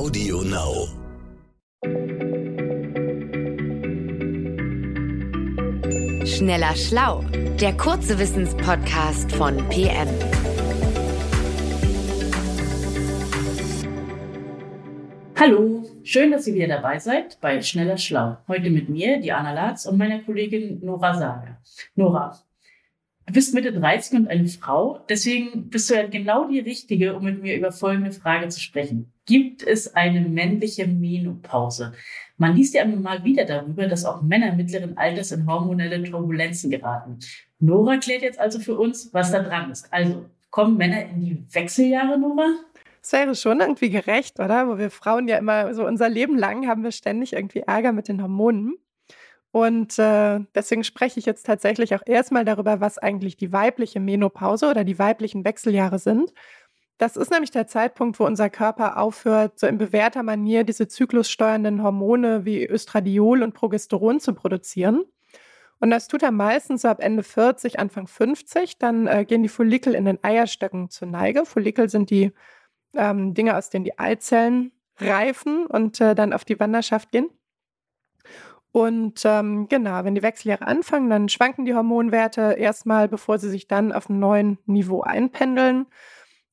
Audio Now. Schneller Schlau, der kurze Wissenspodcast von PM. Hallo, schön, dass ihr wieder dabei seid bei Schneller Schlau. Heute mit mir, Diana Latz und meiner Kollegin Nora Sager. Nora, du bist Mitte 30 und eine Frau, deswegen bist du ja genau die Richtige, um mit mir über folgende Frage zu sprechen. Gibt es eine männliche Menopause? Man liest ja immer mal wieder darüber, dass auch Männer mittleren Alters in hormonelle Turbulenzen geraten. Nora klärt jetzt also für uns, was da dran ist. Also, kommen Männer in die Wechseljahre, Nora? Es wäre schon irgendwie gerecht, oder? Wo wir Frauen ja immer so unser Leben lang haben wir ständig irgendwie Ärger mit den Hormonen. Und äh, deswegen spreche ich jetzt tatsächlich auch erstmal darüber, was eigentlich die weibliche Menopause oder die weiblichen Wechseljahre sind. Das ist nämlich der Zeitpunkt, wo unser Körper aufhört, so in bewährter Manier diese zyklussteuernden Hormone wie Östradiol und Progesteron zu produzieren. Und das tut er meistens so ab Ende 40, Anfang 50. Dann äh, gehen die Follikel in den Eierstöcken zur Neige. Follikel sind die ähm, Dinge, aus denen die Eizellen reifen und äh, dann auf die Wanderschaft gehen. Und ähm, genau, wenn die Wechseljahre anfangen, dann schwanken die Hormonwerte erstmal, bevor sie sich dann auf einem neuen Niveau einpendeln.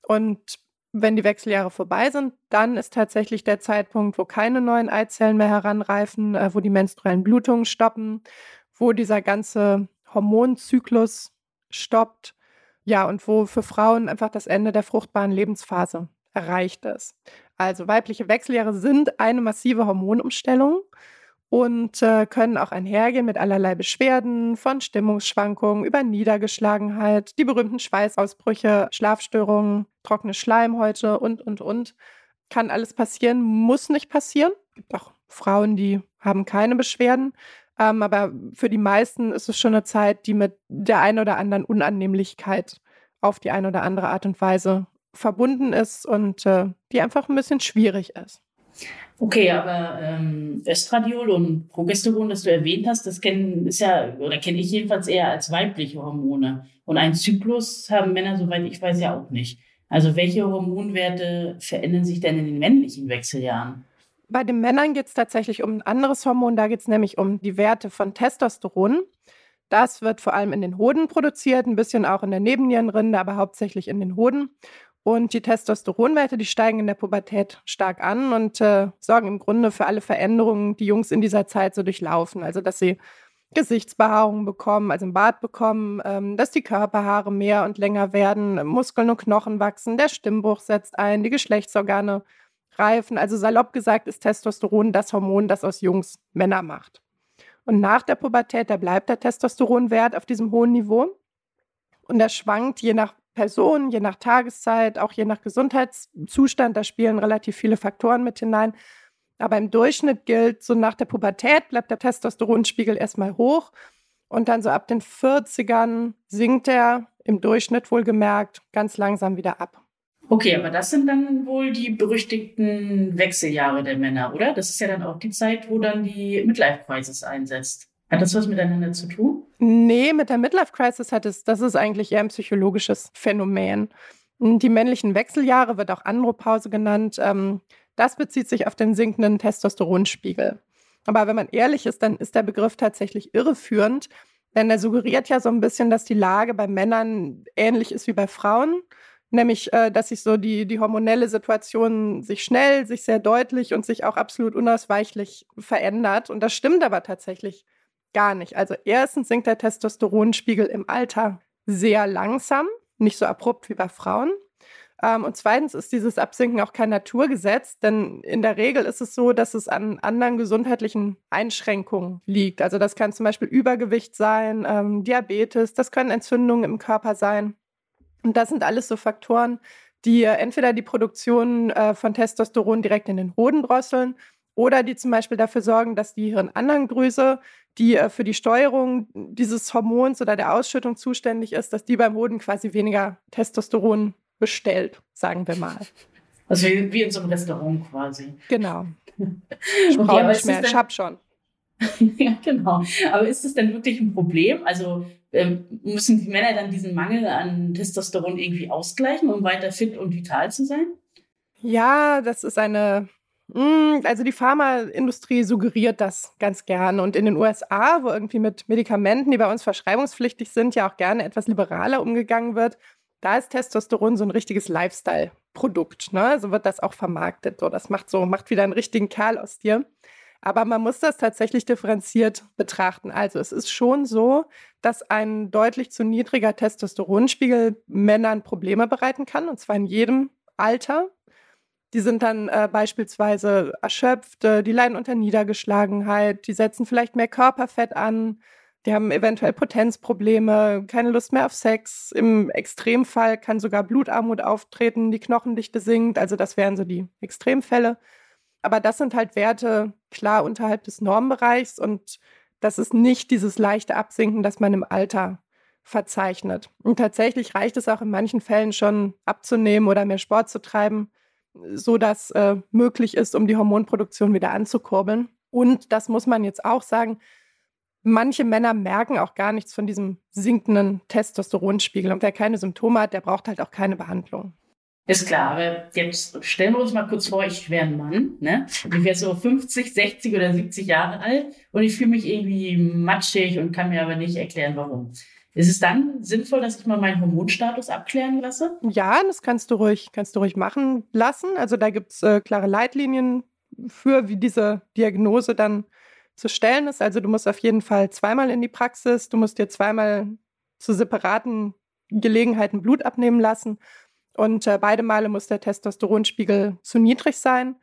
Und wenn die Wechseljahre vorbei sind, dann ist tatsächlich der Zeitpunkt, wo keine neuen Eizellen mehr heranreifen, äh, wo die menstruellen Blutungen stoppen, wo dieser ganze Hormonzyklus stoppt. Ja, und wo für Frauen einfach das Ende der fruchtbaren Lebensphase erreicht ist. Also weibliche Wechseljahre sind eine massive Hormonumstellung und äh, können auch einhergehen mit allerlei Beschwerden, von Stimmungsschwankungen über Niedergeschlagenheit, die berühmten Schweißausbrüche, Schlafstörungen, trockene Schleimhäute und, und, und. Kann alles passieren, muss nicht passieren. Es gibt auch Frauen, die haben keine Beschwerden. Ähm, aber für die meisten ist es schon eine Zeit, die mit der einen oder anderen Unannehmlichkeit auf die eine oder andere Art und Weise verbunden ist und äh, die einfach ein bisschen schwierig ist. Okay, aber ähm, Östradiol und Progesteron, das du erwähnt hast, das kennen ist ja oder kenne ich jedenfalls eher als weibliche Hormone. Und einen Zyklus haben Männer, soweit ich weiß, ja auch nicht. Also welche Hormonwerte verändern sich denn in den männlichen Wechseljahren? Bei den Männern geht es tatsächlich um ein anderes Hormon. Da geht es nämlich um die Werte von Testosteron. Das wird vor allem in den Hoden produziert, ein bisschen auch in der Nebennierenrinde, aber hauptsächlich in den Hoden. Und die Testosteronwerte, die steigen in der Pubertät stark an und äh, sorgen im Grunde für alle Veränderungen, die Jungs in dieser Zeit so durchlaufen. Also, dass sie Gesichtsbehaarungen bekommen, also im Bart bekommen, ähm, dass die Körperhaare mehr und länger werden, Muskeln und Knochen wachsen, der Stimmbruch setzt ein, die Geschlechtsorgane reifen. Also salopp gesagt ist Testosteron das Hormon, das aus Jungs Männer macht. Und nach der Pubertät, da bleibt der Testosteronwert auf diesem hohen Niveau. Und er schwankt je nach Person, je nach Tageszeit, auch je nach Gesundheitszustand. Da spielen relativ viele Faktoren mit hinein. Aber im Durchschnitt gilt, so nach der Pubertät bleibt der Testosteronspiegel erstmal hoch. Und dann so ab den 40ern sinkt er im Durchschnitt wohlgemerkt ganz langsam wieder ab. Okay, aber das sind dann wohl die berüchtigten Wechseljahre der Männer, oder? Das ist ja dann auch die Zeit, wo dann die Midlife-Crisis einsetzt. Hat das was miteinander zu tun? Nee, mit der Midlife Crisis hat es, das ist eigentlich eher ein psychologisches Phänomen. Die männlichen Wechseljahre wird auch Andropause genannt. Ähm, das bezieht sich auf den sinkenden Testosteronspiegel. Aber wenn man ehrlich ist, dann ist der Begriff tatsächlich irreführend, denn er suggeriert ja so ein bisschen, dass die Lage bei Männern ähnlich ist wie bei Frauen. Nämlich, äh, dass sich so die, die hormonelle Situation sich schnell, sich sehr deutlich und sich auch absolut unausweichlich verändert. Und das stimmt aber tatsächlich gar nicht. Also erstens sinkt der Testosteronspiegel im Alter sehr langsam, nicht so abrupt wie bei Frauen. Ähm, und zweitens ist dieses Absinken auch kein Naturgesetz, denn in der Regel ist es so, dass es an anderen gesundheitlichen Einschränkungen liegt. Also das kann zum Beispiel Übergewicht sein, ähm, Diabetes, das können Entzündungen im Körper sein. Und das sind alles so Faktoren, die entweder die Produktion äh, von Testosteron direkt in den Hoden drosseln oder die zum Beispiel dafür sorgen, dass die Hirnanhangdrüse, die äh, für die Steuerung dieses Hormons oder der Ausschüttung zuständig ist, dass die beim Hoden quasi weniger Testosteron bestellt, sagen wir mal. Also wie in so einem Restaurant quasi. Genau. Ich brauche nicht mehr, ich hab schon. ja, genau. Aber ist das denn wirklich ein Problem? Also ähm, müssen die Männer dann diesen Mangel an Testosteron irgendwie ausgleichen, um weiter fit und vital zu sein? Ja, das ist eine also die Pharmaindustrie suggeriert das ganz gerne. Und in den USA, wo irgendwie mit Medikamenten, die bei uns verschreibungspflichtig sind, ja auch gerne etwas liberaler umgegangen wird, da ist Testosteron so ein richtiges Lifestyle-Produkt. Ne? So wird das auch vermarktet. So, das macht so, macht wieder einen richtigen Kerl aus dir. Aber man muss das tatsächlich differenziert betrachten. Also es ist schon so, dass ein deutlich zu niedriger Testosteronspiegel Männern Probleme bereiten kann, und zwar in jedem Alter. Die sind dann äh, beispielsweise erschöpft, äh, die leiden unter Niedergeschlagenheit, die setzen vielleicht mehr Körperfett an, die haben eventuell Potenzprobleme, keine Lust mehr auf Sex. Im Extremfall kann sogar Blutarmut auftreten, die Knochendichte sinkt. Also das wären so die Extremfälle. Aber das sind halt Werte klar unterhalb des Normbereichs und das ist nicht dieses leichte Absinken, das man im Alter verzeichnet. Und tatsächlich reicht es auch in manchen Fällen schon abzunehmen oder mehr Sport zu treiben, so dass äh, möglich ist, um die Hormonproduktion wieder anzukurbeln. Und das muss man jetzt auch sagen, manche Männer merken auch gar nichts von diesem sinkenden Testosteronspiegel. Und wer keine Symptome hat, der braucht halt auch keine Behandlung. Ist klar, aber jetzt stellen wir uns mal kurz vor, ich wäre ein Mann, ne? Ich wäre so 50, 60 oder 70 Jahre alt und ich fühle mich irgendwie matschig und kann mir aber nicht erklären, warum. Ist es dann sinnvoll, dass ich mal meinen Hormonstatus abklären lasse? Ja, das kannst du ruhig, kannst du ruhig machen lassen. Also da gibt es äh, klare Leitlinien für, wie diese Diagnose dann zu stellen ist. Also du musst auf jeden Fall zweimal in die Praxis, du musst dir zweimal zu separaten Gelegenheiten Blut abnehmen lassen und äh, beide Male muss der Testosteronspiegel zu niedrig sein.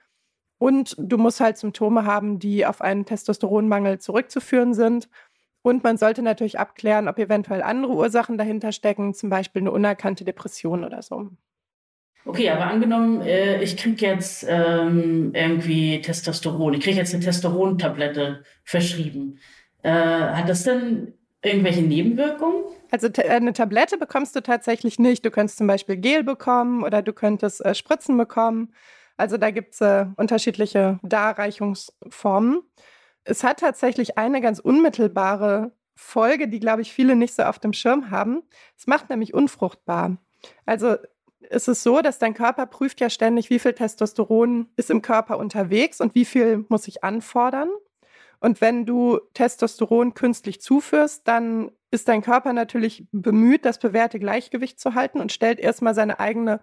Und du musst halt Symptome haben, die auf einen Testosteronmangel zurückzuführen sind. Und man sollte natürlich abklären, ob eventuell andere Ursachen dahinter stecken, zum Beispiel eine unerkannte Depression oder so. Okay, aber angenommen, äh, ich kriege jetzt ähm, irgendwie Testosteron, ich kriege jetzt eine Testosteron-Tablette verschrieben. Äh, hat das denn irgendwelche Nebenwirkungen? Also äh, eine Tablette bekommst du tatsächlich nicht. Du könntest zum Beispiel Gel bekommen oder du könntest äh, Spritzen bekommen. Also da gibt es äh, unterschiedliche Darreichungsformen. Es hat tatsächlich eine ganz unmittelbare Folge, die, glaube ich, viele nicht so auf dem Schirm haben. Es macht nämlich unfruchtbar. Also es ist so, dass dein Körper prüft ja ständig, wie viel Testosteron ist im Körper unterwegs und wie viel muss ich anfordern. Und wenn du Testosteron künstlich zuführst, dann ist dein Körper natürlich bemüht, das bewährte Gleichgewicht zu halten und stellt erstmal seine eigene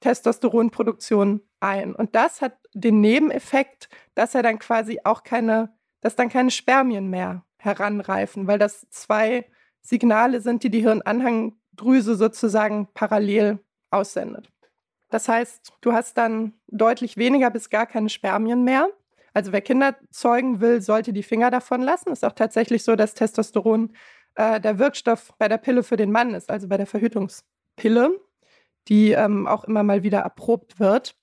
Testosteronproduktion ein. Und das hat den Nebeneffekt, dass er dann quasi auch keine, dass dann keine Spermien mehr heranreifen, weil das zwei Signale sind, die die Hirnanhangdrüse sozusagen parallel aussendet. Das heißt, du hast dann deutlich weniger bis gar keine Spermien mehr. Also wer Kinder zeugen will, sollte die Finger davon lassen. Ist auch tatsächlich so, dass Testosteron äh, der Wirkstoff bei der Pille für den Mann ist, also bei der Verhütungspille, die ähm, auch immer mal wieder erprobt wird.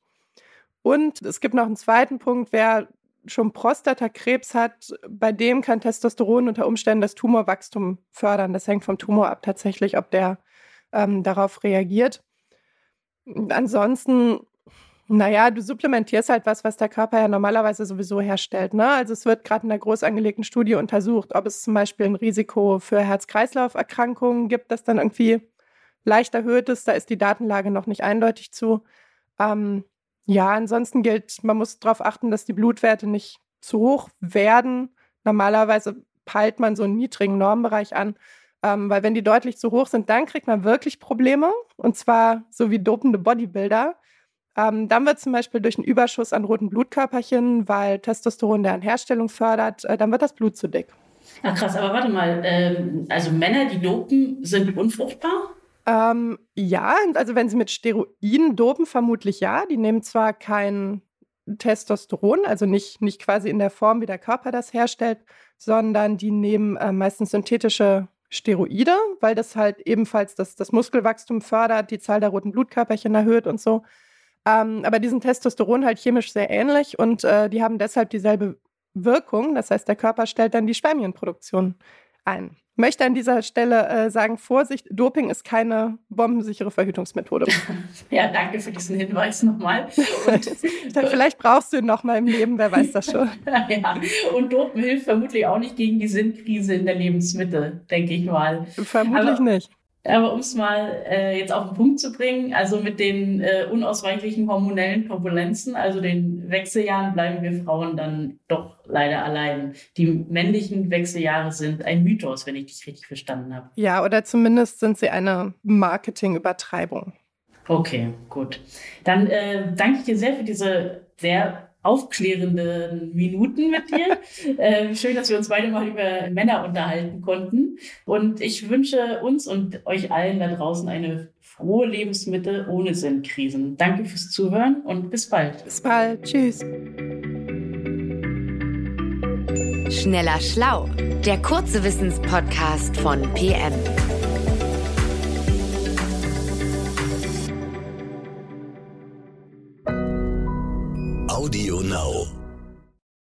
Und es gibt noch einen zweiten Punkt, wer schon Prostatakrebs hat, bei dem kann Testosteron unter Umständen das Tumorwachstum fördern. Das hängt vom Tumor ab tatsächlich, ob der ähm, darauf reagiert. Ansonsten naja, du supplementierst halt was, was der Körper ja normalerweise sowieso herstellt. Ne? Also es wird gerade in einer groß angelegten Studie untersucht, ob es zum Beispiel ein Risiko für Herz-Kreislauf-Erkrankungen gibt, das dann irgendwie leicht erhöht ist. Da ist die Datenlage noch nicht eindeutig zu. Ähm, ja, ansonsten gilt, man muss darauf achten, dass die Blutwerte nicht zu hoch werden. Normalerweise peilt man so einen niedrigen Normbereich an, ähm, weil wenn die deutlich zu hoch sind, dann kriegt man wirklich Probleme. Und zwar so wie dopende Bodybuilder ähm, dann wird zum Beispiel durch einen Überschuss an roten Blutkörperchen, weil Testosteron deren Herstellung fördert, äh, dann wird das Blut zu dick. Ach krass, aber warte mal, ähm, also Männer, die dopen, sind unfruchtbar? Ähm, ja, also wenn sie mit Steroiden dopen, vermutlich ja. Die nehmen zwar kein Testosteron, also nicht, nicht quasi in der Form, wie der Körper das herstellt, sondern die nehmen äh, meistens synthetische Steroide, weil das halt ebenfalls das, das Muskelwachstum fördert, die Zahl der roten Blutkörperchen erhöht und so. Ähm, aber die sind Testosteron halt chemisch sehr ähnlich und äh, die haben deshalb dieselbe Wirkung. Das heißt, der Körper stellt dann die Spermienproduktion ein. Ich möchte an dieser Stelle äh, sagen, Vorsicht, Doping ist keine bombensichere Verhütungsmethode. Ja, danke für diesen Hinweis nochmal. vielleicht brauchst du ihn nochmal im Leben, wer weiß das schon. ja, und Dopen hilft vermutlich auch nicht gegen die Sinnkrise in der Lebensmittel, denke ich mal. Vermutlich Aber, nicht. Aber um es mal äh, jetzt auf den Punkt zu bringen, also mit den äh, unausweichlichen hormonellen Turbulenzen, also den Wechseljahren, bleiben wir Frauen dann doch leider allein. Die männlichen Wechseljahre sind ein Mythos, wenn ich dich richtig verstanden habe. Ja, oder zumindest sind sie eine Marketingübertreibung. Okay, gut. Dann äh, danke ich dir sehr für diese sehr aufklärenden Minuten mit dir. ähm, schön, dass wir uns beide mal über Männer unterhalten konnten. Und ich wünsche uns und euch allen da draußen eine frohe Lebensmittel ohne Sinnkrisen. Danke fürs Zuhören und bis bald. Bis bald. Tschüss. Schneller Schlau, der kurze Wissenspodcast von PM.